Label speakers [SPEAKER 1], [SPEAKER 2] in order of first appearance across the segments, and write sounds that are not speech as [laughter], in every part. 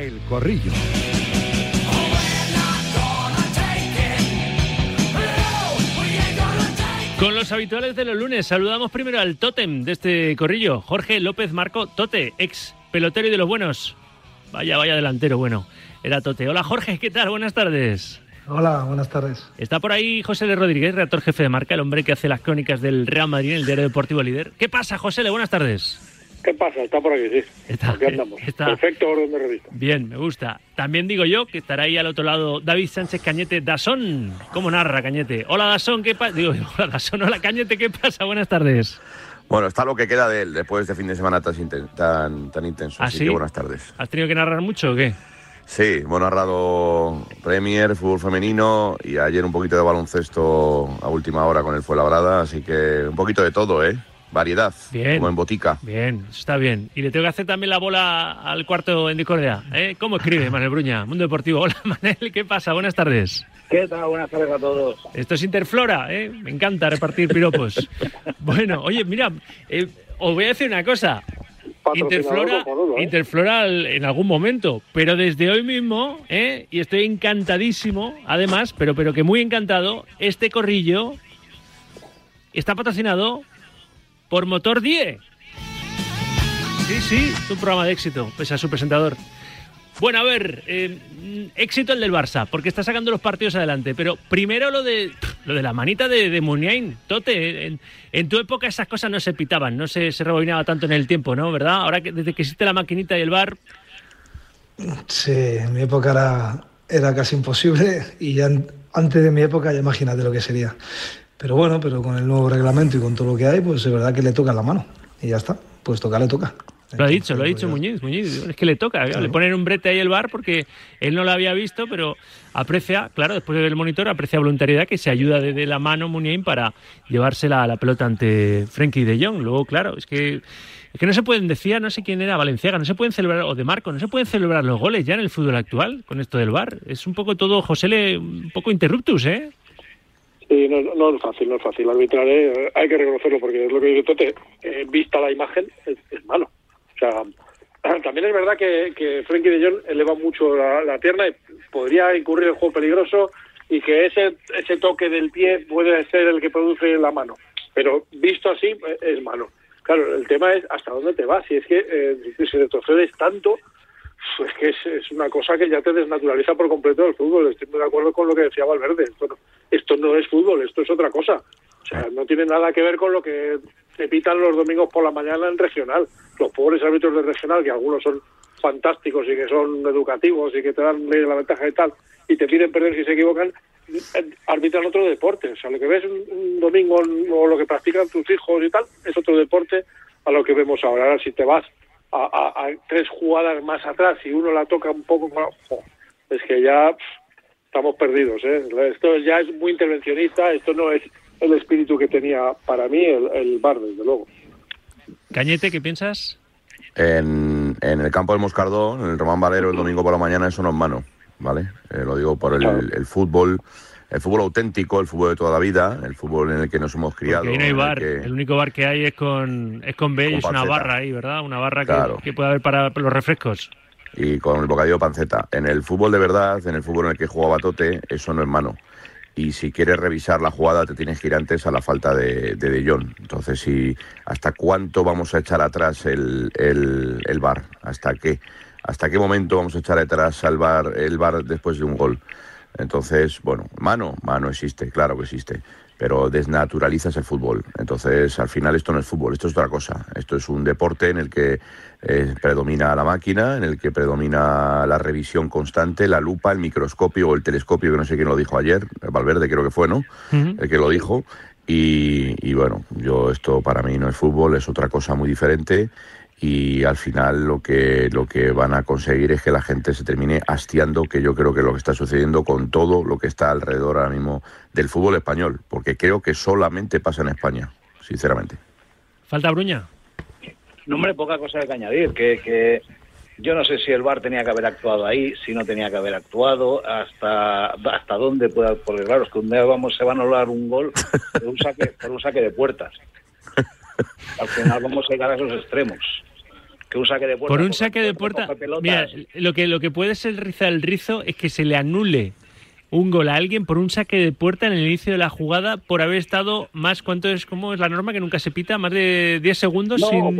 [SPEAKER 1] El Corrillo.
[SPEAKER 2] Con los habituales de los lunes, saludamos primero al tótem de este corrillo, Jorge López Marco Tote, ex pelotero y de los buenos. Vaya, vaya delantero, bueno, era Tote. Hola Jorge, ¿qué tal? Buenas tardes.
[SPEAKER 3] Hola, buenas tardes.
[SPEAKER 2] Está por ahí José L. Rodríguez, redactor jefe de marca, el hombre que hace las crónicas del Real Madrid en el diario deportivo líder. ¿Qué pasa, José L? Buenas tardes.
[SPEAKER 4] ¿Qué pasa? Está por aquí, sí.
[SPEAKER 2] Está,
[SPEAKER 4] aquí andamos.
[SPEAKER 2] está.
[SPEAKER 4] Perfecto orden de revista.
[SPEAKER 2] Bien, me gusta. También digo yo que estará ahí al otro lado David Sánchez Cañete Dasón. ¿Cómo narra Cañete? Hola Dasón, ¿qué pasa? Digo, hola Dasón, hola Cañete, ¿qué pasa? Buenas tardes.
[SPEAKER 5] Bueno, está lo que queda de él después de este fin de semana tan, tan, tan intenso.
[SPEAKER 2] ¿Ah,
[SPEAKER 5] Así
[SPEAKER 2] sí?
[SPEAKER 5] que buenas tardes.
[SPEAKER 2] ¿Has tenido que narrar mucho o qué?
[SPEAKER 5] Sí, hemos narrado Premier, fútbol femenino y ayer un poquito de baloncesto a última hora con el Fuenlabrada, así que un poquito de todo, ¿eh? Variedad,
[SPEAKER 2] Bien.
[SPEAKER 5] como en botica.
[SPEAKER 2] Bien, está bien. Y le tengo que hacer también la bola al cuarto en discordia. ¿eh? ¿Cómo escribe Manuel Bruña? Mundo Deportivo. Hola [laughs] Manel, ¿qué pasa? Buenas tardes.
[SPEAKER 6] ¿Qué tal? Buenas tardes a todos.
[SPEAKER 2] Esto es Interflora, ¿eh? Me encanta repartir piropos. [laughs] bueno, oye, mira, eh, os voy a decir una cosa. Interflora,
[SPEAKER 4] ¿eh?
[SPEAKER 2] Interflora en algún momento, pero desde hoy mismo, ¿eh? y estoy encantadísimo, además, pero, pero que muy encantado, este corrillo está patrocinado por Motor 10. Sí, sí, es un programa de éxito, pese a su presentador. Bueno, a ver, eh, mm, éxito el del Barça, porque está sacando los partidos adelante. Pero primero lo de lo de la manita de, de Muniain. Tote, en, en tu época esas cosas no se pitaban, no se, se rebobinaba tanto en el tiempo, ¿no? ¿Verdad? Ahora que desde que existe la maquinita y el bar,
[SPEAKER 3] Sí, en mi época era, era casi imposible y ya antes de mi época ya imagínate lo que sería. Pero bueno, pero con el nuevo reglamento y con todo lo que hay, pues es verdad que le toca la mano y ya está. Pues toca, le toca.
[SPEAKER 2] lo ha dicho, lo ha dicho
[SPEAKER 3] pues,
[SPEAKER 2] Muñiz, Muñiz, es que le toca, le ponen un brete ahí el bar porque él no lo había visto, pero aprecia, claro, después de ver el monitor, aprecia voluntariedad que se ayuda de, de la mano Muniain para llevársela a la pelota ante Frenkie de Jong. Luego, claro, es que es que no se pueden, decía, no sé quién era, Valenciaga, no se pueden celebrar, o de Marco, no se pueden celebrar los goles ya en el fútbol actual con esto del bar. Es un poco todo, José, le, un poco interruptus, ¿eh?
[SPEAKER 4] Sí, no, no es fácil, no es fácil. Arbitrar, eh, hay que reconocerlo porque es lo que dice Tote. eh, vista la imagen, es, malo. O sea, [clears throat] también es verdad que, que Frenkie de Jong eleva mucho la, la pierna y podría incurrir en juego peligroso y que ese, ese toque del pie puede ser el que produce la mano. Pero visto así, eh, es malo. Claro, el tema es hasta dónde te vas. Si es que eh, si retrocedes tanto, pues que es, es una cosa que ya te desnaturaliza por completo el fútbol. Estoy muy de acuerdo con lo que decía Valverde. Esto no, esto no es fútbol, esto es otra cosa. O sea, no tiene nada que ver con lo que te pitan los domingos por la mañana en regional. Los pobres árbitros de regional, que algunos son fantásticos y que son educativos y que te dan la ventaja y tal, y te piden perder si se equivocan, eh, arbitran otro deporte. O sea, lo que ves un, un domingo o lo que practican tus hijos y tal, es otro deporte a lo que vemos ahora. Ahora, si te vas a, a- a tres jugadas más atrás y uno la toca un poco, es que ya pff, estamos perdidos. ¿eh? Esto ya es muy intervencionista, esto no es el espíritu que tenía para mí el, el bar, desde luego.
[SPEAKER 2] Cañete, ¿qué piensas?
[SPEAKER 5] En, en el campo del Moscardón, en el Román Valero, el domingo por la mañana, eso no es mano, ¿vale? Eh, lo digo por el fútbol, el fútbol auténtico, el fútbol de toda la vida, el fútbol en el que nos hemos criado.
[SPEAKER 2] Porque ahí no hay
[SPEAKER 5] el
[SPEAKER 2] bar.
[SPEAKER 5] que-
[SPEAKER 2] El único bar que hay es con, es con B
[SPEAKER 5] Con
[SPEAKER 2] es una barra ahí, ¿verdad? Una barra que-
[SPEAKER 5] Claro.
[SPEAKER 2] que, puede haber para los refrescos.
[SPEAKER 5] y con el bocadillo panceta. En el fútbol de verdad, en el fútbol en el que jugaba Tote, eso no es mano. Y si quieres revisar la jugada, te tienes que ir antes a la falta de De, de Jong. Entonces, si, ¿hasta cuánto vamos a echar atrás el, el, el bar? ¿Hasta qué? ¿Hasta qué momento vamos a echar atrás al bar, el bar después de un gol? Entonces, bueno, mano, mano existe, claro que existe, pero desnaturalizas el fútbol. Entonces, al final esto no es fútbol, esto es otra cosa. Esto es un deporte en el que eh, predomina la máquina, en el que predomina la revisión constante, la lupa, el microscopio o el telescopio, que no sé quién lo dijo ayer, Valverde creo que fue, ¿no? El que lo dijo. Y, y bueno, yo esto para mí no es fútbol, es otra cosa muy diferente y al final lo que lo que van a conseguir es que la gente se termine hastiando, que yo creo que es lo que está sucediendo con todo lo que está alrededor ahora mismo del fútbol español, porque creo que solamente pasa en España, sinceramente.
[SPEAKER 2] ¿Falta Bruña?
[SPEAKER 6] No, hombre, poca cosa que añadir. Que, que yo no sé si el VAR tenía que haber actuado ahí, si no tenía que haber actuado, hasta hasta dónde pueda. Porque claro, es que un día vamos, se va a anular un gol por un saque, por un saque de puertas. [laughs] Al final vamos a llegar a esos extremos. Que un saque de puerta.
[SPEAKER 2] Por un saque de puerta, mira, lo que, lo que puede ser rizar el rizo es que se le anule un gol a alguien por un saque de puerta en el inicio de la jugada por haber estado más, ¿cuánto es, cómo es la norma que nunca se pita? ¿Más de 10 segundos sin,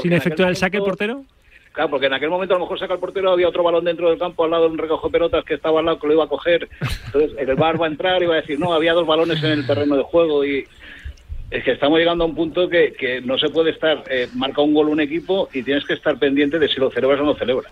[SPEAKER 2] sin efectuar el saque el portero?
[SPEAKER 6] Claro, porque en aquel momento a lo mejor saca el portero, había otro balón dentro del campo al lado de un recojo de pelotas que estaba al lado que lo iba a coger. Entonces el bar va a entrar y va a decir, no, había dos balones en el terreno de juego y es que estamos llegando a un punto que, que no se puede estar, eh, marca un gol un equipo y tienes que estar pendiente de si lo celebras o no celebras.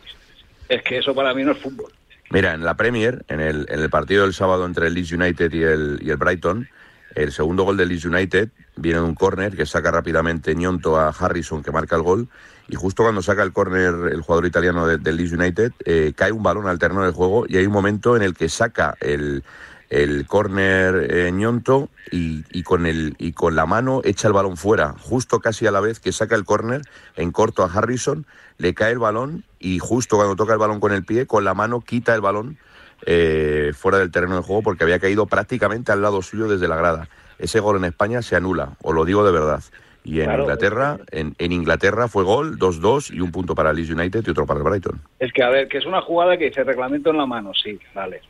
[SPEAKER 6] Es que eso para mí no es fútbol.
[SPEAKER 5] Mira, en la Premier, en el, en el partido del sábado entre el Leeds United y el, y el Brighton, el segundo gol del Leeds United viene de un córner que saca rápidamente Ñonto a Harrison que marca el gol y justo cuando saca el córner el jugador italiano del Leeds United eh, cae un balón al terreno del juego y hay un momento en el que saca el, el córner eh, Ñonto y, y, con el, y con la mano echa el balón fuera, justo casi a la vez que saca el córner en corto a Harrison, le cae el balón y justo cuando toca el balón con el pie, con la mano quita el balón eh, fuera del terreno de juego porque había caído prácticamente al lado suyo desde la grada. Ese gol en España se anula, os lo digo de verdad. Y en Inglaterra, en, en, Inglaterra fue gol, 2-2 y un punto para el Leeds United y otro para el Brighton.
[SPEAKER 6] Es que, a ver, que es una jugada que dice reglamento en la mano, sí, vale.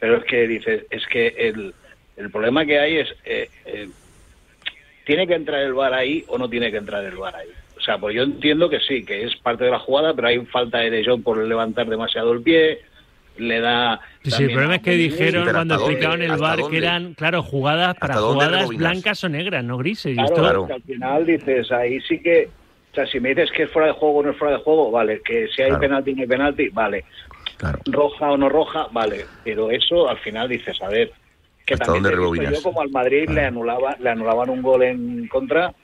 [SPEAKER 6] Pero es que dice, es que el, el problema que hay es, eh, eh, ¿tiene que entrar el VAR ahí o no tiene que entrar el VAR ahí? O sea, pues yo entiendo que sí, que es parte de la jugada, pero hay falta de Jong por levantar demasiado el pie, le da...
[SPEAKER 2] Sí, el problema es que dijeron sí, cuando explicaron el bar que eran, claro, jugadas para jugadas blancas o negras, no grises.
[SPEAKER 6] Claro,
[SPEAKER 2] esto...
[SPEAKER 6] claro. al final dices, ahí sí que... O sea, si me dices que es fuera de juego o no es fuera de juego, vale. Que si hay claro. penalti no hay penalti, vale. Claro. Roja o no roja, vale. Pero eso al final dices, a ver, que
[SPEAKER 5] ¿Hasta
[SPEAKER 6] también
[SPEAKER 5] dónde
[SPEAKER 6] yo como al Madrid claro. le, anulaba, le anulaban un gol en contra,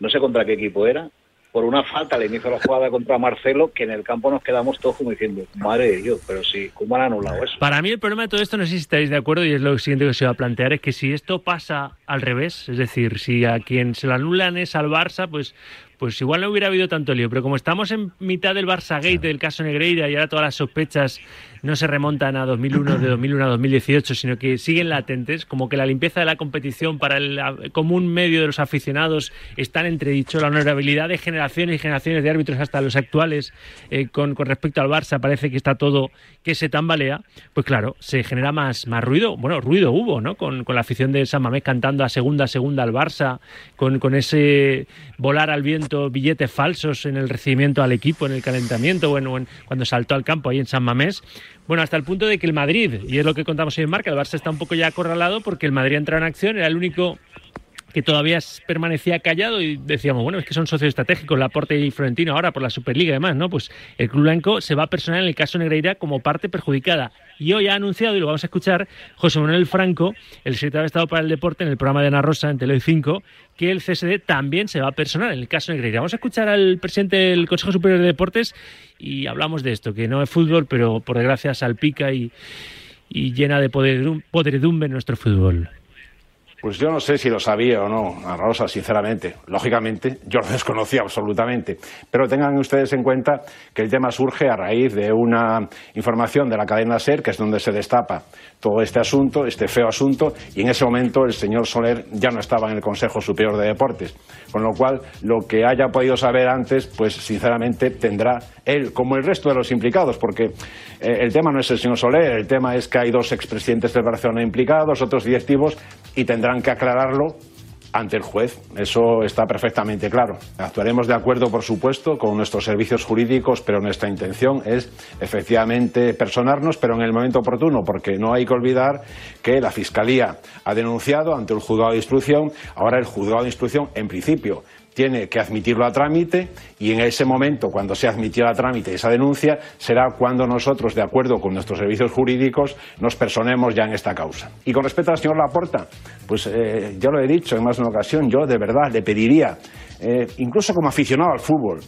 [SPEAKER 6] no sé contra qué equipo era, por una falta al inicio de la jugada contra Marcelo, que en el campo nos quedamos todos como diciendo, madre de Dios, pero sí, ¿cómo han anulado eso?
[SPEAKER 2] Para mí el problema de todo esto, no sé si estáis de acuerdo, y es lo siguiente que se va a plantear, es que si esto pasa al revés, es decir, si a quien se lo anulan es al Barça, pues pues igual no hubiera habido tanto lío. Pero como estamos en mitad del Barça Gate, del caso Negreira, y ahora todas las sospechas no se remontan a 2001, de 2001 a 2018, sino que siguen latentes, como que la limpieza de la competición para el común medio de los aficionados está en entredicho, la honorabilidad de generaciones y generaciones de árbitros, hasta los actuales, eh, con, con, respecto al Barça, parece que está todo que se tambalea, pues claro, se genera más, más ruido. Bueno, ruido hubo, ¿no? Con, con la afición de San Mamés cantando a segunda, segunda al Barça, con, con ese volar al viento, billetes falsos en el recibimiento al equipo, en el calentamiento, bueno, en, cuando saltó al campo ahí en San Mamés. Bueno, hasta el punto de que el Madrid, y es lo que contamos en marca, el Barça está un poco ya acorralado porque el Madrid entra en acción, era el único que todavía permanecía callado y decíamos, bueno, es que son socios estratégicos, Laporte y Florentino ahora por la Superliga y ¿no? Pues el Club Blanco se va a personar en el caso Negreira como parte perjudicada. Y hoy ha anunciado, y lo vamos a escuchar, José Manuel Franco, el secretario de Estado para el Deporte en el programa de Ana Rosa en Tele 5, que el CSD también se va a personar en el caso Negreira. Vamos a escuchar al presidente del Consejo Superior de Deportes y hablamos de esto, que no es fútbol, pero por desgracia salpica y, y llena de podredumbre nuestro fútbol.
[SPEAKER 1] Pues yo no sé si lo sabía o no, Rosa, sinceramente. Lógicamente, yo lo desconocía absolutamente. Pero tengan ustedes en cuenta que el tema surge a raíz de una información de la cadena SER, que es donde se destapa todo este asunto, este feo asunto, y en ese momento el señor Soler ya no estaba en el Consejo Superior de Deportes. Con lo cual, lo que haya podido saber antes, pues sinceramente tendrá él, como el resto de los implicados, porque eh, el tema no es el señor Soler, el tema es que hay dos expresidentes del Barcelona implicados, otros directivos, y tendrán que aclararlo ante el juez. Eso está perfectamente claro. Actuaremos de acuerdo, por supuesto, con nuestros servicios jurídicos, pero nuestra intención es efectivamente personarnos, pero en el momento oportuno, porque no hay que olvidar que la Fiscalía ha denunciado ante el juzgado de instrucción. Ahora el juzgado de instrucción, en principio, tiene que admitirlo a trámite y en ese momento, cuando se admitió a trámite esa denuncia, será cuando nosotros, de acuerdo con nuestros servicios jurídicos, nos personemos ya en esta causa. Y con respecto al señor Laporta, pues eh, ya lo he dicho en más de una ocasión, yo de verdad le pediría, eh, incluso como aficionado al fútbol,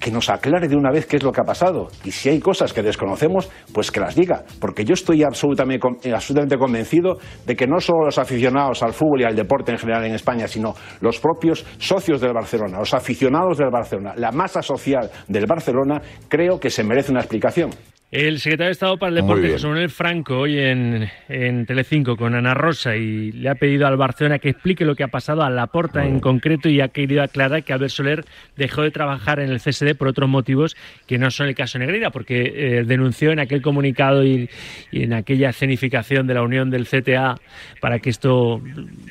[SPEAKER 1] que nos aclare de una vez qué es lo que ha pasado. Y si hay cosas que desconocemos, pues que las diga. Porque yo estoy absolutamente, absolutamente convencido de que no solo los aficionados al fútbol y al deporte en general en España, sino los propios socios del Barcelona, los aficionados del Barcelona, la masa social del Barcelona, creo que se merece una explicación.
[SPEAKER 2] El secretario de Estado para el Deporte, José Manuel Franco, hoy en, en Telecinco con Ana Rosa y le ha pedido al Barcelona que explique lo que ha pasado a Laporta en concreto y ha querido aclarar que Albert Soler dejó de trabajar en el CSD por otros motivos que no son el caso Negreira, porque eh, denunció en aquel comunicado y, en aquella escenificación de la unión del CTA para que esto,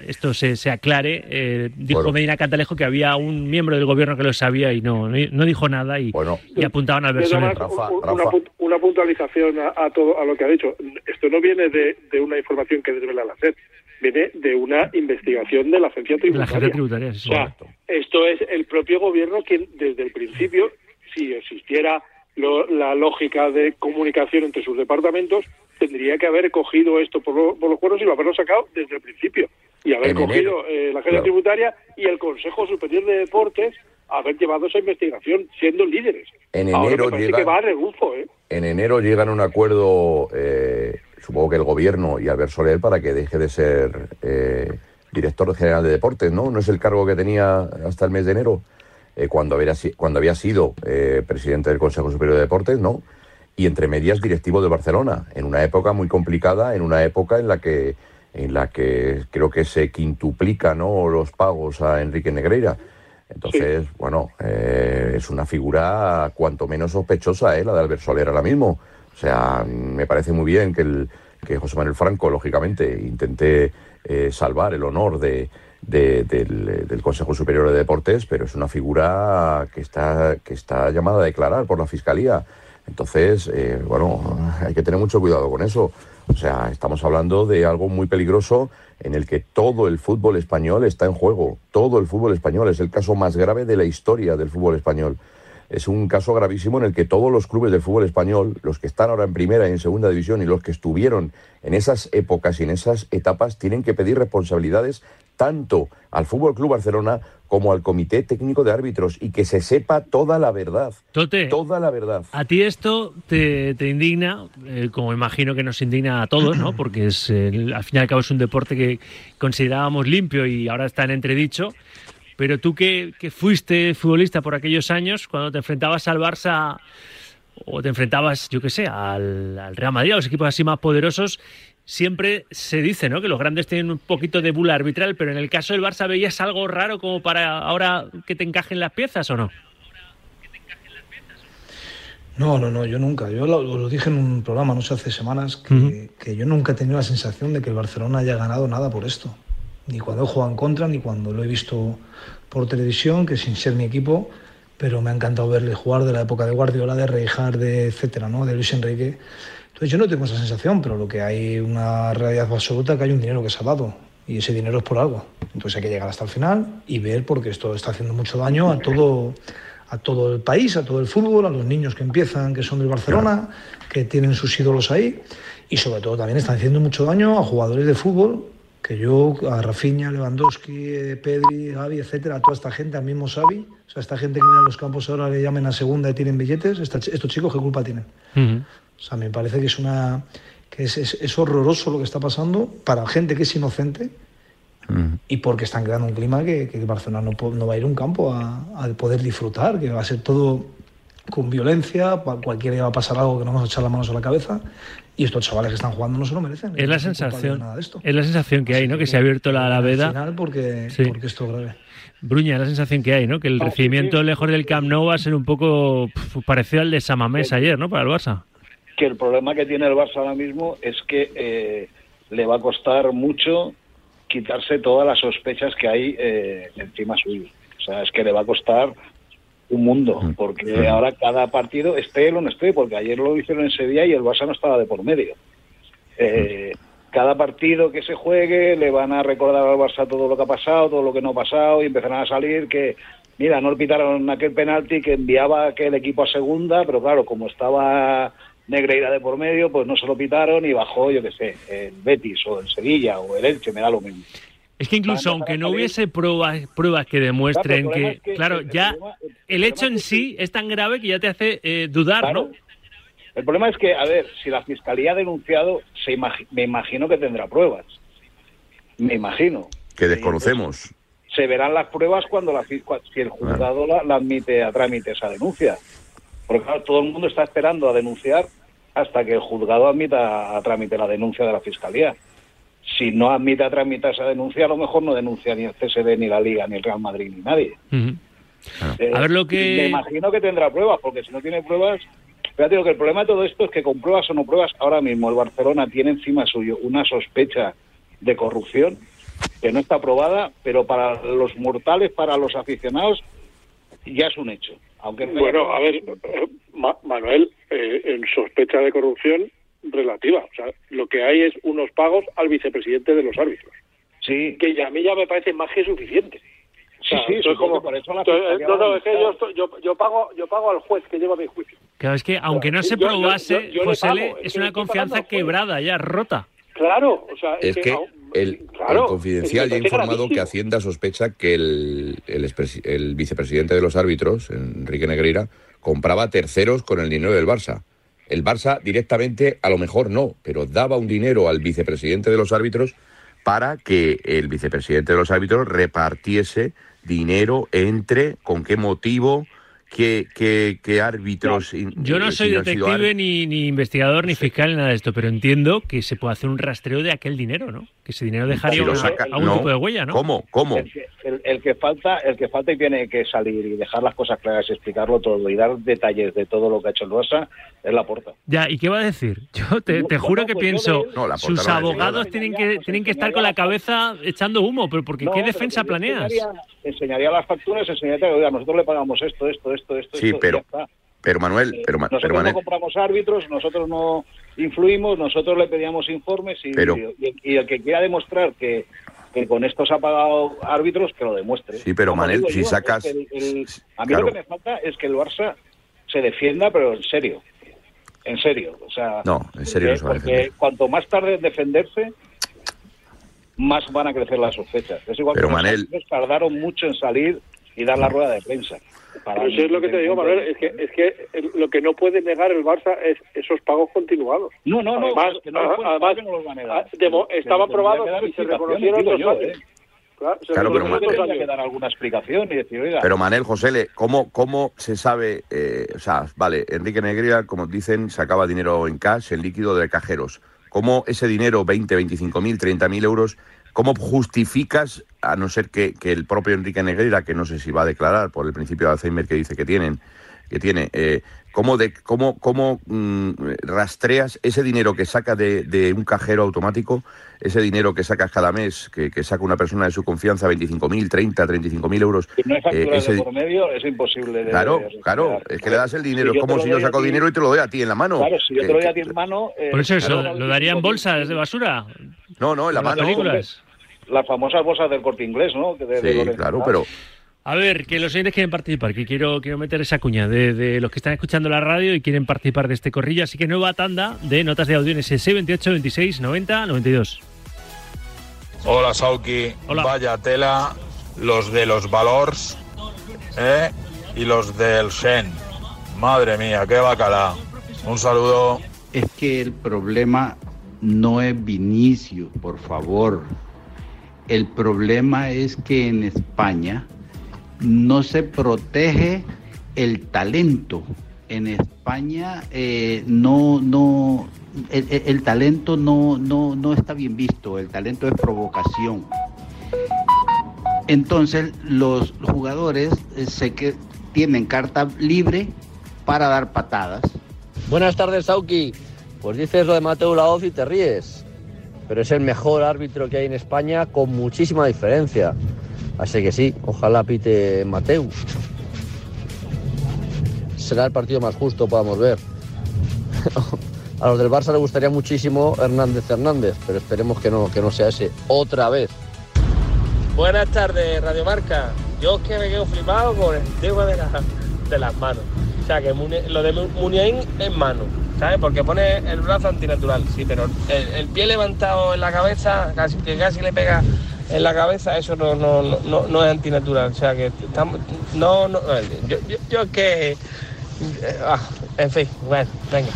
[SPEAKER 2] esto se, se aclare, eh, dijo Medina Cantalejo que había un miembro del gobierno que lo sabía y no, no, dijo nada y, y apuntaban al Albert Soler
[SPEAKER 4] puntualización a, todo a lo que ha dicho. Esto no viene de, una información que desvela la SED, viene de una investigación de la agencia tributaria. esto es el propio gobierno quien desde el principio, si existiera la lógica de comunicación entre sus departamentos, tendría que haber cogido esto por, los cuernos y lo haberlo sacado desde el principio. Y haber cogido eh, la agencia tributaria y el Consejo Superior de Deportes haber llevado esa investigación siendo líderes.
[SPEAKER 5] En enero llega,
[SPEAKER 4] va a rebufo, ¿eh?
[SPEAKER 5] En enero llegan a un acuerdo, eh, supongo que el gobierno y Albert Soler, para que deje de ser eh, director general de deportes, ¿no? No es el cargo que tenía hasta el mes de enero, eh, cuando, había, cuando había sido presidente del Consejo Superior de Deportes, ¿no? Y entre medias directivo de Barcelona, en una época muy complicada, en una época en la que en la que creo que se quintuplica ¿no? los pagos a Enrique Negreira. Entonces, bueno, eh, es una figura cuanto menos sospechosa, ¿eh? la de Albert Soler ahora mismo. O sea, me parece muy bien que, el, que José Manuel Franco, lógicamente, intente eh, salvar el honor de, del, Consejo Superior de Deportes, pero es una figura que está, que está llamada a declarar por la Fiscalía. Entonces, eh, bueno, hay que tener mucho cuidado con eso. O sea, estamos hablando de algo muy peligroso en el que todo el fútbol español está en juego. Todo el fútbol español es el caso más grave de la historia del fútbol español. Es un caso gravísimo en el que todos los clubes del fútbol español, los que están ahora en primera y en segunda división y los que estuvieron en esas épocas y en esas etapas, tienen que pedir responsabilidades tanto al Fútbol Club Barcelona como al Comité Técnico de Árbitros y que se sepa toda la verdad. toda la verdad.
[SPEAKER 2] A ti esto te, indigna, eh, como imagino que nos indigna a todos, ¿no? Porque es, al fin y al cabo es un deporte que considerábamos limpio y ahora está en entredicho. Pero tú que, fuiste futbolista por aquellos años, cuando te enfrentabas al Barça o te enfrentabas, yo qué sé, al, al Real Madrid, a los equipos así más poderosos, siempre se dice ¿no? que los grandes tienen un poquito de bula arbitral, pero en el caso del Barça veías algo raro como para ahora que te encajen las piezas o no?
[SPEAKER 3] No, no, no, yo nunca. Yo lo, dije en un programa, no sé, hace semanas, que, que, yo nunca he tenido la sensación de que el Barcelona haya ganado nada por esto. Ni cuando he jugado en contra, ni cuando lo he visto por televisión, que sin ser mi equipo, pero me ha encantado verle jugar de la época de Guardiola, de Reijard, de etcétera, ¿no? de Luis Enrique entonces yo no tengo esa sensación, pero lo que hay una realidad absoluta que hay un dinero que se ha dado y ese dinero es por algo. Entonces hay que llegar hasta el final y ver porque esto está haciendo mucho daño a todo a todo el país, a todo el fútbol, a los niños que empiezan, que son del Barcelona, que tienen sus ídolos ahí y sobre todo también están haciendo mucho daño a jugadores de fútbol que yo, a Rafinha, Lewandowski, eh, Pedri, Gavi, etcétera, a toda esta gente, al mismo Xavi, o sea, esta gente que viene a los campos ahora le llamen a segunda y tienen billetes, estos chicos, ¿qué culpa tienen? O sea, me parece que es una que es, es, horroroso lo que está pasando para gente que es inocente y porque están creando un clima que, que Barcelona no, no, va a ir a un campo a, a, poder disfrutar, que va a ser todo con violencia, cualquiera va a pasar algo que no vamos a echar las manos a la cabeza y estos chavales que están jugando no se lo merecen.
[SPEAKER 2] Es la sensación, es la sensación que hay, ¿no? Que, se ha abierto la, la veda.
[SPEAKER 3] Al porque, porque esto es grave.
[SPEAKER 2] Bruña, es la sensación que hay, ¿no? Que el recibimiento lejos del Camp Nou va a ser un poco parecido al de Samamés ayer, ¿no? Para el Barça
[SPEAKER 6] que el problema que tiene el Barça ahora mismo es que eh, le va a costar mucho quitarse todas las sospechas que hay eh, encima suyo. O sea, es que le va a costar un mundo, mm. porque ahora cada partido, esté o no esté, porque ayer lo hicieron en Sevilla y el Barça no estaba de por medio. Eh, cada partido que se juegue le van a recordar al Barça todo lo que ha pasado, todo lo que no ha pasado y empezarán a salir que, mira, no le pitaron aquel penalti que enviaba aquel equipo a segunda, pero claro, como estaba Negreira de por medio, pues no se lo pitaron y bajó, yo qué sé, el Betis o el Sevilla o el Elche, me da lo mismo.
[SPEAKER 2] Es que incluso aunque no hubiese pruebas, pruebas que demuestren que, claro, ya el, hecho en sí es tan grave que ya te hace eh, dudar, ¿no?
[SPEAKER 6] El problema es que, a ver, si la fiscalía ha denunciado, se me imagino que tendrá pruebas. Me imagino.
[SPEAKER 5] Que desconocemos.
[SPEAKER 6] Se verán las pruebas cuando la, si el juzgado la, admite a trámite esa denuncia. Porque claro, todo el mundo está esperando a denunciar hasta que el juzgado admita a trámite la denuncia de la Fiscalía. Si no admite a trámite esa denuncia, a lo mejor no denuncia ni el CSD, ni la Liga, ni el Real Madrid, ni nadie. Eh,
[SPEAKER 2] A ver lo que-
[SPEAKER 6] Me imagino que tendrá pruebas, porque si no tiene pruebas... Fíjate, lo que el problema de todo esto es que con pruebas o no pruebas, ahora mismo el Barcelona tiene encima suyo una sospecha de corrupción que no está probada, pero para los mortales, para los aficionados, ya es un hecho. Aunque no haya
[SPEAKER 4] Bueno, a ver, eh, Ma- Manuel, eh, en sospecha de corrupción relativa. O sea, lo que hay es unos pagos al vicepresidente de los árbitros.
[SPEAKER 6] Sí,
[SPEAKER 4] Que ya, a mí ya me parece más que suficiente. O
[SPEAKER 6] sí,
[SPEAKER 4] sea,
[SPEAKER 6] sí,
[SPEAKER 4] es como-
[SPEAKER 6] que por eso la
[SPEAKER 4] Entonces,
[SPEAKER 6] Fiscalía
[SPEAKER 4] no, es que yo, estoy- yo, yo pago yo pago al juez que lleva mi juicio.
[SPEAKER 2] Claro, es que aunque no se
[SPEAKER 4] Yo- yo-
[SPEAKER 2] probase,
[SPEAKER 4] yo-
[SPEAKER 2] José, Le,
[SPEAKER 4] es
[SPEAKER 2] es
[SPEAKER 4] que
[SPEAKER 2] una confianza quebrada ya, rota.
[SPEAKER 4] Claro, o sea,
[SPEAKER 5] Es que el,
[SPEAKER 4] claro,
[SPEAKER 5] el Confidencial
[SPEAKER 4] es que
[SPEAKER 5] ya ha informado que. Hacienda sospecha que el, el, el vicepresidente de los árbitros, Enrique Negreira, compraba terceros con el dinero del Barça. El Barça directamente, a lo mejor no, pero daba un dinero al vicepresidente de los árbitros para que el vicepresidente de los árbitros repartiese dinero entre, con qué motivo, qué, qué, qué árbitros...
[SPEAKER 2] Yo no
[SPEAKER 5] eh,
[SPEAKER 2] soy
[SPEAKER 5] si
[SPEAKER 2] detective ni, ni investigador ni fiscal ni nada de esto, pero entiendo que se puede hacer un rastreo de aquel dinero, ¿no? Que ese dinero dejaría
[SPEAKER 5] Si no.
[SPEAKER 2] tipo de huella, ¿no?
[SPEAKER 5] ¿Cómo? ¿Cómo?
[SPEAKER 6] El que, el- el que falta, el que falta y tiene que salir y dejar las cosas claras, y explicarlo todo y dar detalles de todo lo que ha hecho el Barça es la porta.
[SPEAKER 2] Ya, ¿y qué va a decir? [laughs] Yo te, te
[SPEAKER 6] No,
[SPEAKER 2] juro
[SPEAKER 6] no,
[SPEAKER 2] que
[SPEAKER 6] pues
[SPEAKER 2] pienso,
[SPEAKER 6] de-
[SPEAKER 2] sus abogados tienen que, tienen que estar con la cabeza echando humo, pero porque
[SPEAKER 6] No,
[SPEAKER 2] ¿qué defensa planeas?
[SPEAKER 6] Enseñaría, enseñaría las facturas, enseñaría, oiga, nosotros le pagamos esto, esto, esto, esto.
[SPEAKER 5] Sí,
[SPEAKER 6] esto,
[SPEAKER 5] pero-. Pero Manuel, pero,
[SPEAKER 6] nosotros
[SPEAKER 5] pero Manuel,
[SPEAKER 6] no compramos árbitros, nosotros no influimos, nosotros le pedíamos informes y,
[SPEAKER 5] Pero-
[SPEAKER 6] y- y el que quiera demostrar que, que con esto se ha pagado árbitros, que lo demuestre.
[SPEAKER 5] Sí, pero,
[SPEAKER 6] Como
[SPEAKER 5] Manel,
[SPEAKER 6] digo
[SPEAKER 5] si
[SPEAKER 6] yo,
[SPEAKER 5] sacas-
[SPEAKER 6] el- a mí
[SPEAKER 5] claro.
[SPEAKER 6] lo que me falta es que el Barça se defienda, pero en serio. En serio. O sea,
[SPEAKER 5] No, en serio no se va a
[SPEAKER 6] porque
[SPEAKER 5] defender.
[SPEAKER 6] cuanto más tarde en defenderse, más van a crecer las sospechas. Es igual
[SPEAKER 5] Pero,
[SPEAKER 6] que
[SPEAKER 5] Manel-
[SPEAKER 6] tardaron mucho en salir y dar la rueda de prensa. Para
[SPEAKER 4] Pero eso es lo que te digo, Manuel, es que, es que lo que no puede negar el Barça es esos pagos continuados.
[SPEAKER 6] No, no, no,
[SPEAKER 4] Además,
[SPEAKER 6] es que no,
[SPEAKER 4] ajá,
[SPEAKER 6] los
[SPEAKER 4] además,
[SPEAKER 6] que no los van a
[SPEAKER 4] ah,
[SPEAKER 6] negar.
[SPEAKER 4] demo-
[SPEAKER 6] Que
[SPEAKER 4] estaban probados y se reconocieron dos
[SPEAKER 6] yo,
[SPEAKER 4] años.
[SPEAKER 6] ¿eh?
[SPEAKER 4] Claro, se
[SPEAKER 5] Claro, pero
[SPEAKER 4] años.
[SPEAKER 6] que dar alguna explicación y decir, oiga,
[SPEAKER 5] pero Manel, Josele, ¿cómo, ¿cómo se sabe? eh, o sea, vale, Enrique Negría, como dicen, sacaba dinero en cash, en líquido de cajeros. ¿Cómo ese dinero, 20, 25 mil, 30 mil euros, cómo justificas, a no ser que, el propio Enrique Negreira, que no sé si va a declarar por el principio de Alzheimer que dice que tienen, que tiene, eh, ¿cómo, cómo, cómo mm, rastreas ese dinero que saca de, de un cajero automático, ese dinero que sacas cada mes, que, que saca una persona de su confianza, 25.000, 30, 35.000 euros?
[SPEAKER 6] si no hay facturas
[SPEAKER 5] ese-
[SPEAKER 6] de por medio, es imposible. de-
[SPEAKER 5] Claro,
[SPEAKER 6] de-
[SPEAKER 5] claro, es que le das el dinero, es como si
[SPEAKER 6] lo
[SPEAKER 5] yo saco dinero y te lo doy a ti en la mano.
[SPEAKER 6] Claro, si yo te lo doy a ti en mano... eh,
[SPEAKER 2] Por eso, eso,
[SPEAKER 6] claro,
[SPEAKER 2] lo daría en bolsas de basura.
[SPEAKER 5] No, no, en la mano.
[SPEAKER 2] películas.
[SPEAKER 6] Las famosas bolsas del corte inglés, ¿no? De-
[SPEAKER 5] Sí, claro, pero
[SPEAKER 2] A ver, que los oyentes quieren participar, que quiero, quiero meter esa cuña de, de los que están escuchando la radio y quieren participar de este corrillo. Así que nueva tanda de notas de audio en ese 628 26 90 92.
[SPEAKER 7] Hola Sauki,
[SPEAKER 2] Hola.
[SPEAKER 7] vaya tela, los de los Valors ¿eh? y los del Shen. Madre mía, qué bacala. Un saludo.
[SPEAKER 8] Es que el problema no es Vinicius, por favor. El problema es que en España no se protege el talento. En España eh, no, no, el, talento no, no, no está bien visto. El talento es provocación. Entonces los jugadores eh, se que tienen carta libre para dar patadas.
[SPEAKER 9] Buenas tardes, Sauki. Pues dices lo de Mateo Laoz y te ríes. Pero es el mejor árbitro que hay en España con muchísima diferencia. Así que sí, ojalá pite Mateu. Será el partido más justo, podamos ver. [laughs] A los del Barça le gustaría muchísimo Hernández Hernández, pero esperemos que no, que no sea ese otra vez.
[SPEAKER 10] Buenas tardes, Radio Marca. Yo es que me quedo flipado con el tema de, la- de las manos. O sea, que lo de Mu- Muniain es mano, ¿sabes? Porque pone el brazo antinatural, sí, pero el, el pie levantado en la cabeza, casi, que casi le pega en la cabeza, eso no, no, no, no- es antinatural. O sea, que estamos, no, no, yo, yo, yo que... eh, ah, en fin, bueno, venga.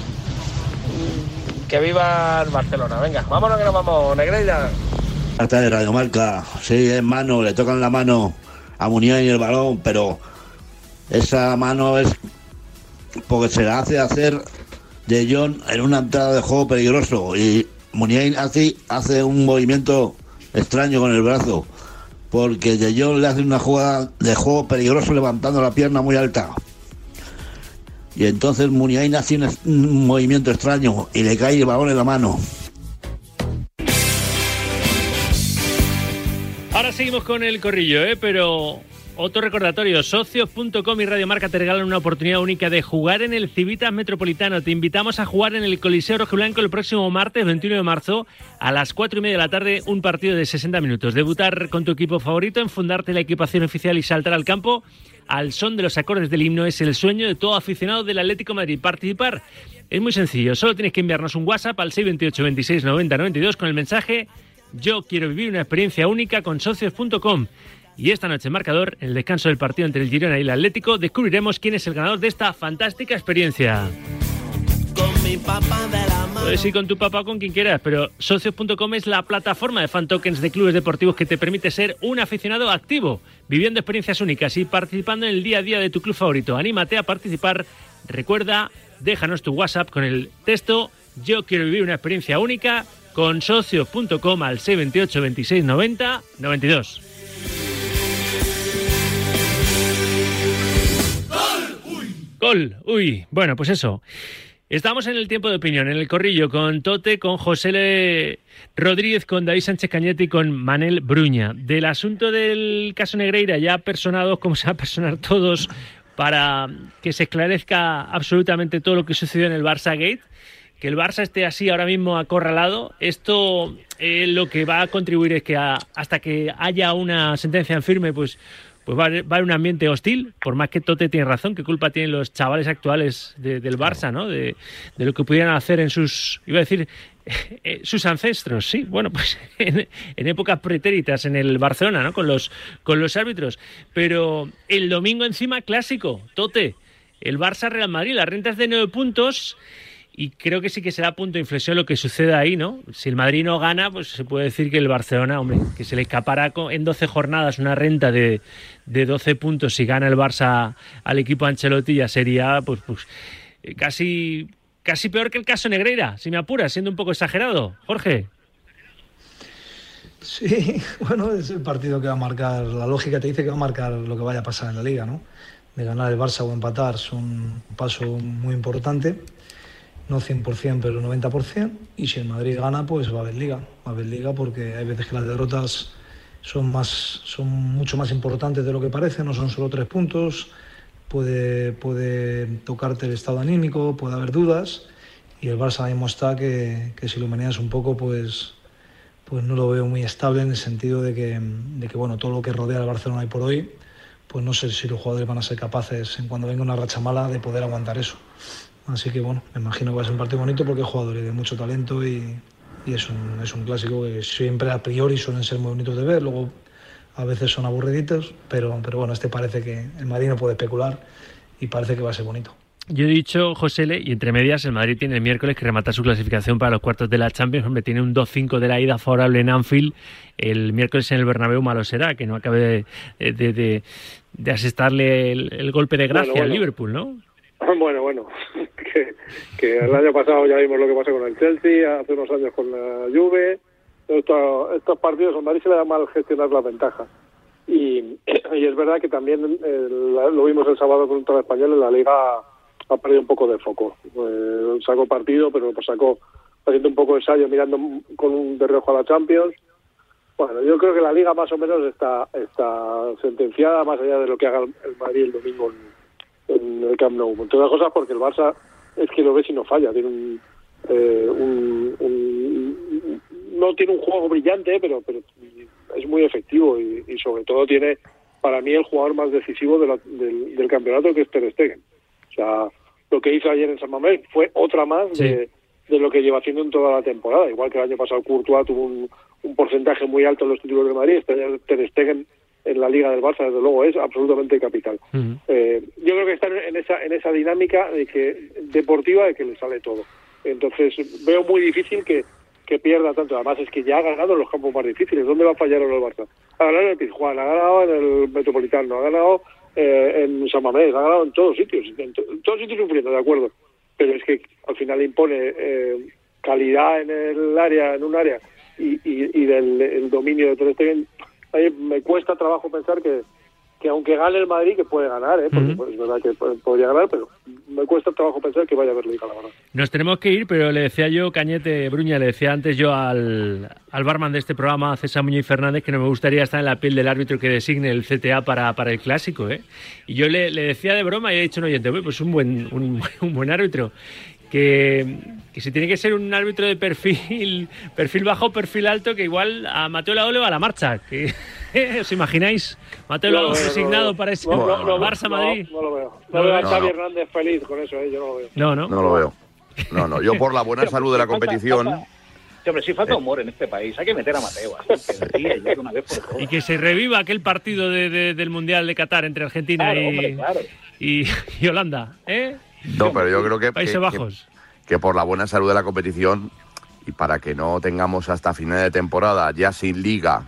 [SPEAKER 10] Que viva el Barcelona. Venga, vámonos que nos vamos, Negreira.
[SPEAKER 11] Buenas tardes, Radio Marca. Sí, es mano, le tocan la mano a Muñoz y el balón, pero esa mano es porque se la hace hacer De Jong en una entrada de juego peligroso y Muniain hace, hace un movimiento extraño con el brazo porque De le hace una jugada de juego peligroso levantando la pierna muy alta. Y entonces Muniain hace un, un movimiento extraño y le cae el balón en la mano.
[SPEAKER 2] Ahora seguimos con el corrillo, ¿eh? pero otro recordatorio, socios.com y Radio Marca te regalan una oportunidad única de jugar en el Civitas Metropolitano. Te invitamos a jugar en el Coliseo Rojiblanco el próximo martes 21 de marzo a las 4 y media de la tarde, un partido de 60 minutos. Debutar con tu equipo favorito, enfundarte la equipación oficial y saltar al campo al son de los acordes del himno es el sueño de todo aficionado del Atlético Madrid. Participar es muy sencillo, solo tienes que enviarnos un WhatsApp al 628 26 90 92 con el mensaje yo quiero vivir una experiencia única con socios.com. Y esta noche en marcador, en el descanso del partido entre el Girona y el Atlético, descubriremos quién es el ganador de esta fantástica experiencia. Puedes ir con tu papá o con quien quieras, pero socios.com es la plataforma de fan tokens de clubes deportivos que te permite ser un aficionado activo, viviendo experiencias únicas y participando en el día a día de tu club favorito. Anímate a participar. Recuerda, déjanos tu WhatsApp con el texto Yo quiero vivir una experiencia única con socios.com al 628 26 90 92. Gol, uy, bueno, pues eso. Estamos en el tiempo de opinión, en el corrillo, con Tote, con José Rodríguez, con David Sánchez Cañete y con Manel Bruña. Del asunto del caso Negreira, ya personados, como se va a personar todos, para que se esclarezca absolutamente todo lo que sucedió en el Barça Gate que el Barça esté así ahora mismo acorralado, esto lo que va a contribuir es que hasta que haya una sentencia en firme, pues, pues va, a haber un ambiente hostil, por más que Tote tiene razón, qué culpa tienen los chavales actuales del Barça, ¿no? De, lo que pudieran hacer en sus, iba a decir, [laughs] eh, sus ancestros, sí, bueno, pues [laughs] en, en, épocas pretéritas en el Barcelona, ¿no? Con los, con los árbitros. Pero el domingo encima, clásico, Tote, el Barça Real Madrid, las rentas de nueve puntos y creo que sí que será punto de inflexión lo que suceda ahí, ¿no? Si el Madrid no gana, pues se puede decir que el Barcelona, hombre, que se le escapará en 12 jornadas una renta de, de 12 puntos si gana el Barça al equipo Ancelotti ya sería, pues, pues eh, casi, casi peor que el caso Negreira, si me apuras, siendo un poco exagerado. Jorge.
[SPEAKER 3] Sí, [laughs] bueno, es el partido que va a marcar, la lógica te dice que va a marcar lo que vaya a pasar en la liga, ¿no? De ganar el Barça o empatar son un paso muy importante no 100%, pero 90%, y si el Madrid gana, pues va a haber liga, va a haber liga porque hay veces que las derrotas son, más, son mucho más importantes de lo que parece, no son solo tres puntos, puede, puede tocarte el estado anímico, puede haber dudas, y el Barça mismo está que, que si lo manejas un poco, pues, pues no lo veo muy estable en el sentido de que, de que bueno, todo lo que rodea al Barcelona hoy por hoy, pues no sé si los jugadores van a ser capaces, en cuando venga una racha mala, de poder aguantar eso. Así que bueno, me imagino que va a ser un partido bonito porque hay jugadores de mucho talento y, y es, un, es un clásico que siempre a priori suelen ser muy bonitos de ver, luego a veces son aburriditos, pero, pero bueno, este parece que el Madrid no puede especular y parece que va a ser bonito.
[SPEAKER 2] Yo he dicho, José Le, y entre medias, el Madrid tiene el miércoles que remata su clasificación para los cuartos de la Champions. Hombre, tiene un 2-5 de la ida favorable en Anfield. El miércoles en el Bernabéu malo será, que no acabe de, de, de, de asestarle el, el, golpe de gracia [laughs] bueno, bueno. al Liverpool, ¿no?
[SPEAKER 4] Bueno, bueno, que, el año pasado ya vimos lo que pasó con el Chelsea, hace unos años con la Juve. Estos, estos partidos, a Madrid se le da mal gestionar las ventajas. Y, y es verdad que también eh, lo vimos el sábado contra el Español en la Liga ha perdido un poco de foco. Eh, sacó partido, pero pues sacó haciendo un poco de ensayo, mirando con un de a la Champions. Bueno, yo creo que la Liga más o menos está, está sentenciada, más allá de lo que haga el Madrid el domingo en, en el Camp Nou. Entre otras cosas porque el Barça es que lo ves y no falla. Tiene un, eh, un, un, no tiene un juego brillante, pero, pero es muy efectivo y, y, sobre todo tiene para mí el jugador más decisivo de la, del, del, campeonato que es Ter Stegen. O sea, lo que hizo ayer en San Mamés fue otra más sí. de, de, lo que lleva haciendo en toda la temporada. Igual que el año pasado Courtois tuvo un, un porcentaje muy alto en los títulos de Madrid, este Ter Stegen en la Liga del Barça, desde luego, es absolutamente capital. Uh -huh. eh, yo creo que están en esa, en esa dinámica de que deportiva de que le sale todo. Entonces, veo muy difícil que, que pierda tanto. Además, es que ya ha ganado en los campos más difíciles. ¿Dónde va a fallar ahora el Barça? Ha ganado en el Pizjuán, ha ganado en el Metropolitano, ha ganado eh, en San Mamés, ha ganado en todos sitios, en, to en todos sitios sufriendo, de acuerdo. pero es que al final impone eh, calidad en el área, en un área, y, y, y del el dominio de Ter Stegen, me cuesta trabajo pensar que, que aunque gane el Madrid, que puede ganar, ¿eh? porque pues, es verdad que puede- podría ganar, pero me cuesta trabajo pensar que vaya a haber Liga, la verdad.
[SPEAKER 2] Nos tenemos que ir, pero le decía yo, Cañete Bruña, le decía antes yo al, al barman de este programa, César Muñoz Fernández, que no me gustaría estar en la piel del árbitro que designe el CTA para, para el clásico. ¿eh? Y yo le, le decía de broma y he dicho un oyente, "Uy, pues un buen, un, [laughs] un buen árbitro. Que, que si tiene que ser un árbitro de perfil [laughs] perfil bajo, perfil alto, que igual a Mateo Lago le va a la marcha. Que, [laughs] ¿Os imagináis? Mateo
[SPEAKER 4] No veo,
[SPEAKER 2] designado
[SPEAKER 4] no
[SPEAKER 2] para ese
[SPEAKER 4] no, no, no,
[SPEAKER 2] Barça-Madrid.
[SPEAKER 4] No, no lo veo.
[SPEAKER 2] No
[SPEAKER 4] No, veo a
[SPEAKER 2] lo
[SPEAKER 4] Xavi
[SPEAKER 5] veo.
[SPEAKER 4] Hernández feliz con eso, ¿eh? yo no lo veo.
[SPEAKER 2] No, no.
[SPEAKER 5] No lo veo. No, no. Yo por la buena salud de la competición.
[SPEAKER 6] Sí, hombre, sí falta humor en este país. Hay que meter a Mateo. todas.
[SPEAKER 2] Y que se reviva aquel partido de- de- del Mundial de Qatar entre Argentina
[SPEAKER 6] Claro,
[SPEAKER 2] y,
[SPEAKER 6] hombre, claro.
[SPEAKER 2] y, y Holanda. ¿eh?
[SPEAKER 5] No, pero yo creo que, [laughs]
[SPEAKER 2] Países
[SPEAKER 5] que-
[SPEAKER 2] Bajos.
[SPEAKER 5] que- que por la buena salud de la competición y para que no tengamos hasta final de temporada ya sin liga,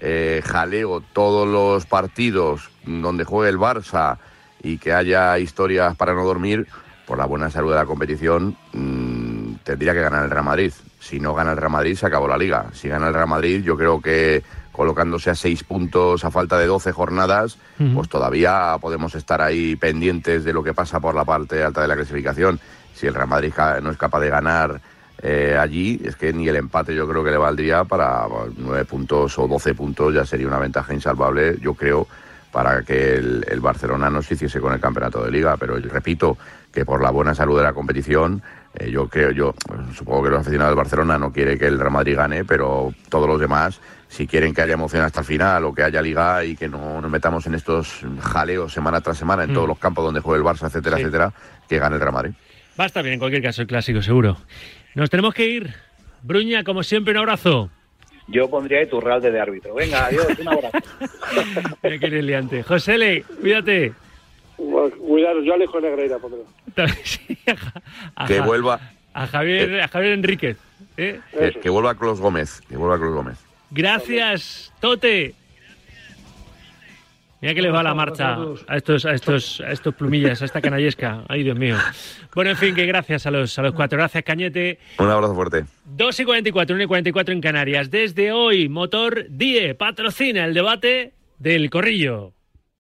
[SPEAKER 5] eh, jaleo todos los partidos donde juegue el Barça y que haya historias para no dormir, por la buena salud de la competición mm, tendría que ganar el Real Madrid. Si no gana el Real Madrid, se acabó la liga. Si gana el Real Madrid, yo creo que colocándose a seis puntos a falta de 12 jornadas, pues todavía podemos estar ahí pendientes de lo que pasa por la parte alta de la clasificación. Si el Real Madrid no es capaz de ganar eh, allí, es que ni el empate yo creo que le valdría para nueve puntos o 12 puntos, ya sería una ventaja insalvable, yo creo, para que el, el Barcelona no se hiciese con el campeonato de liga. Pero repito que por la buena salud de la competición, eh, yo creo, yo pues, supongo que los aficionados del Barcelona no quiere que el Real Madrid gane, pero todos los demás, si quieren que haya emoción hasta el final o que haya liga y que no nos metamos en estos jaleos semana tras semana en
[SPEAKER 2] Mm.
[SPEAKER 5] todos los campos donde juegue el Barça, etcétera,
[SPEAKER 2] Sí.
[SPEAKER 5] etcétera, que gane el Real Madrid.
[SPEAKER 2] Va a estar bien en cualquier caso el clásico, seguro. Nos tenemos que ir. Bruña, como siempre, un abrazo.
[SPEAKER 6] Yo pondría Iturralde de árbitro. Venga, adiós, un abrazo. [laughs]
[SPEAKER 2] Mira que eres liante. José Le, cuídate.
[SPEAKER 4] Bueno, Cuidado, yo alejo Negreira, pondré. [laughs]
[SPEAKER 2] Sí, a a
[SPEAKER 5] Que vuelva,
[SPEAKER 2] A Javier, a Javier Enríquez. ¿eh?
[SPEAKER 5] que, que vuelva Clos Gómez, que vuelva Clos Gómez.
[SPEAKER 2] Gracias, Tote. Mira que les va la marcha a estos, a estos, a estos plumillas, a esta canallesca. Ay, Dios mío. Bueno, en fin, que gracias a los, a los cuatro. Gracias, Cañete.
[SPEAKER 5] Un abrazo fuerte.
[SPEAKER 2] 2 y 44, 1 y 44 en Canarias. Desde hoy, Motor Die patrocina el debate del corrillo.